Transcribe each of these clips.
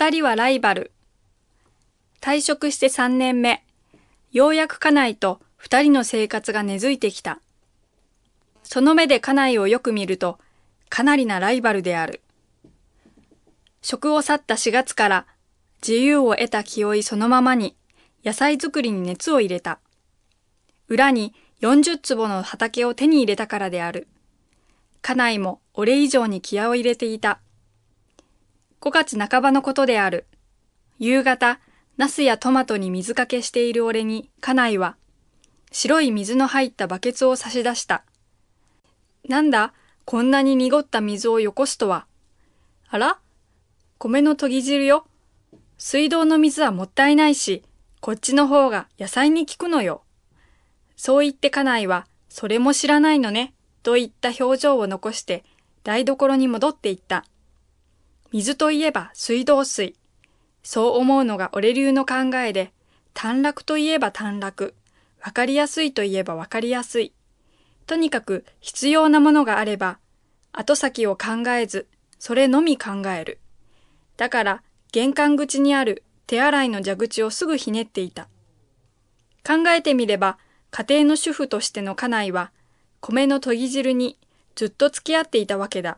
二人はライバル。退職して三年目。ようやく家内と二人の生活が根付いてきた。その目で家内をよく見ると、かなりなライバルである。職を去った4月から自由を得た気負いそのままに野菜作りに熱を入れた。裏に40坪の畑を手に入れたからである。家内も俺以上に気合を入れていた。5月半ばのことである。夕方、ナスやトマトに水かけしている俺に家内は、白い水の入ったバケツを差し出した。なんだ、こんなに濁った水をよこすとは。あら米の研ぎ汁よ。水道の水はもったいないし、こっちの方が野菜に効くのよ。そう言って家内は、それも知らないのね、といった表情を残して台所に戻っていった。水といえば水道水。そう思うのが俺流の考えで、短絡といえば短絡。わかりやすいといえばわかりやすい。とにかく必要なものがあれば、後先を考えず、それのみ考える。だから、玄関口にある手洗いの蛇口をすぐひねっていた。考えてみれば、家庭の主婦としての家内は、米の研ぎ汁にずっと付き合っていたわけだ。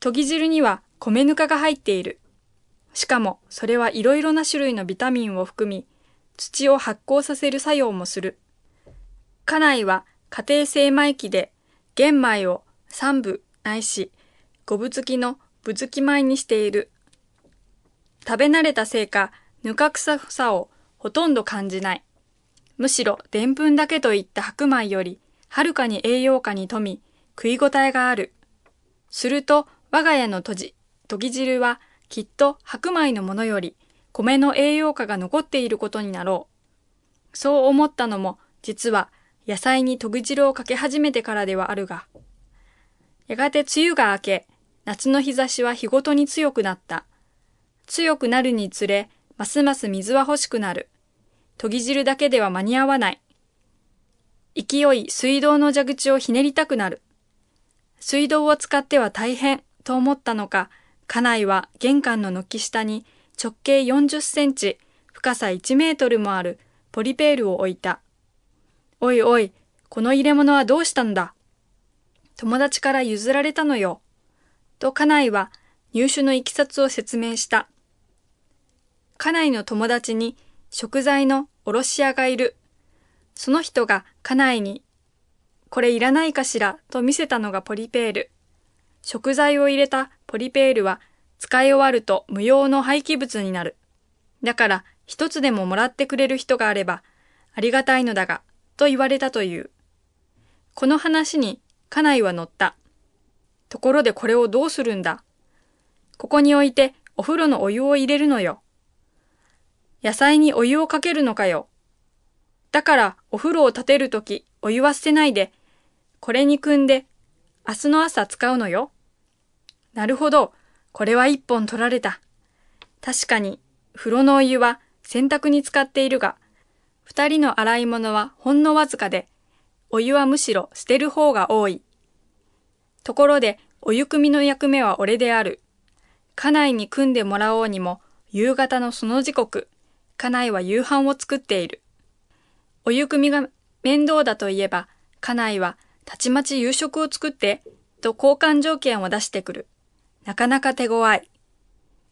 研ぎ汁には米ぬかが入っている。しかも、それはいろいろな種類のビタミンを含み、土を発酵させる作用もする。家内は家庭精米機で玄米を三部ないし五分付きのぶづき米にしている。食べ慣れたせいか、ぬか臭さをほとんど感じない。むしろ、でんぷんだけといった白米より、はるかに栄養価に富み、食い応えがある。すると、我が家のとじ、とぎ汁は、きっと白米のものより、米の栄養価が残っていることになろう。そう思ったのも、実は、野菜にとぎ汁をかけ始めてからではあるが。やがて梅雨が明け、夏の日差しは日ごとに強くなった。強くなるにつれ、ますます水は欲しくなる。研ぎ汁だけでは間に合わない。勢い水道の蛇口をひねりたくなる。水道を使っては大変と思ったのか、家内は玄関の軒下に直径40センチ、深さ1メートルもあるポリペールを置いた。おいおい、この入れ物はどうしたんだ？友達から譲られたのよ。と家内は入手のいきさつを説明した。家内の友達に食材の卸屋がいる。その人が家内に、これいらないかしら？と見せたのがポリペール。食材を入れたポリペールは使い終わると無用の廃棄物になる。だから一つでももらってくれる人があればありがたいのだが、と言われたという。この話に家内は乗った。ところでこれをどうするんだここに置いてお風呂のお湯を入れるのよ。野菜にお湯をかけるのかよ。だからお風呂を立てるときお湯は捨てないで、これに汲んで明日の朝使うのよ。なるほど。これは一本取られた。確かに、風呂のお湯は洗濯に使っているが、二人の洗い物はほんのわずかで、お湯はむしろ捨てる方が多い。ところで、お湯汲みの役目は俺である。家内に組んでもらおうにも、夕方のその時刻、家内は夕飯を作っている。お湯汲みが面倒だといえば、家内はたちまち夕食を作って、と交換条件を出してくる。なかなか手強い。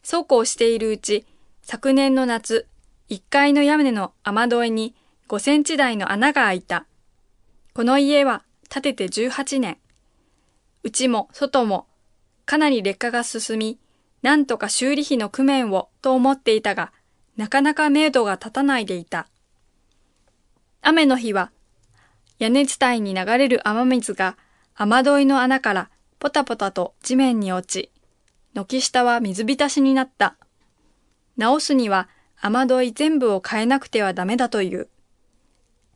そうこうしているうち、昨年の夏、1階の屋根の雨どいに5センチ台の穴が開いた。この家は建てて18年。内も外もかなり劣化が進み、なんとか修理費の工面をと思っていたが、なかなか明度が立たないでいた。雨の日は、屋根伝いに流れる雨水が雨どいの穴からポタポタと地面に落ち、軒下は水浸しになった。直すには雨どい全部を変えなくてはダメだという。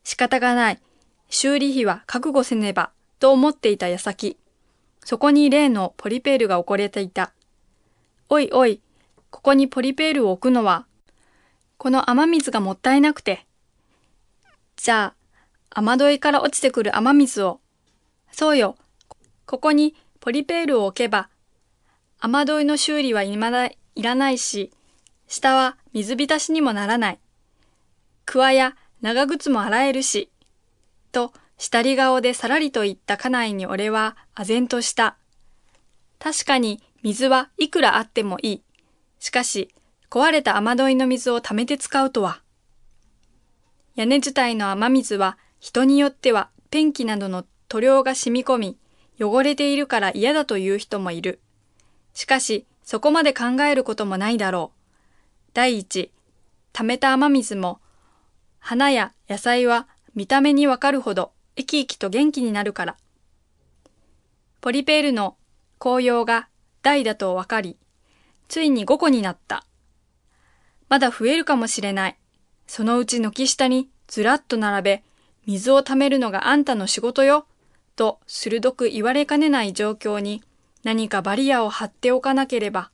仕方がない。修理費は覚悟せねば、と思っていた矢先。そこに例のポリペールが置かれていた。おいおい、ここにポリペールを置くのは、この雨水がもったいなくて。じゃあ、雨どいから落ちてくる雨水を。そうよ、ここにポリペールを置けば、雨どいの修理は未だいらないし、下は水浸しにもならない。桑や長靴も洗えるし、と、下り顔でさらりと言った家内に俺は唖然とした。確かに水はいくらあってもいい。しかし、壊れた雨どいの水を溜めて使うとは。屋根伝いの雨水は人によってはペンキなどの塗料が染み込み、汚れているから嫌だという人もいる。しかし、そこまで考えることもないだろう。第一、溜めた雨水も、花や野菜は見た目にわかるほど生き生きと元気になるから。ポリペールの紅葉が大だとわかり、ついに5個になった。まだ増えるかもしれない。そのうち軒下にずらっと並べ、水を溜めるのがあんたの仕事よ、と鋭く言われかねない状況に何かバリアを張っておかなければ。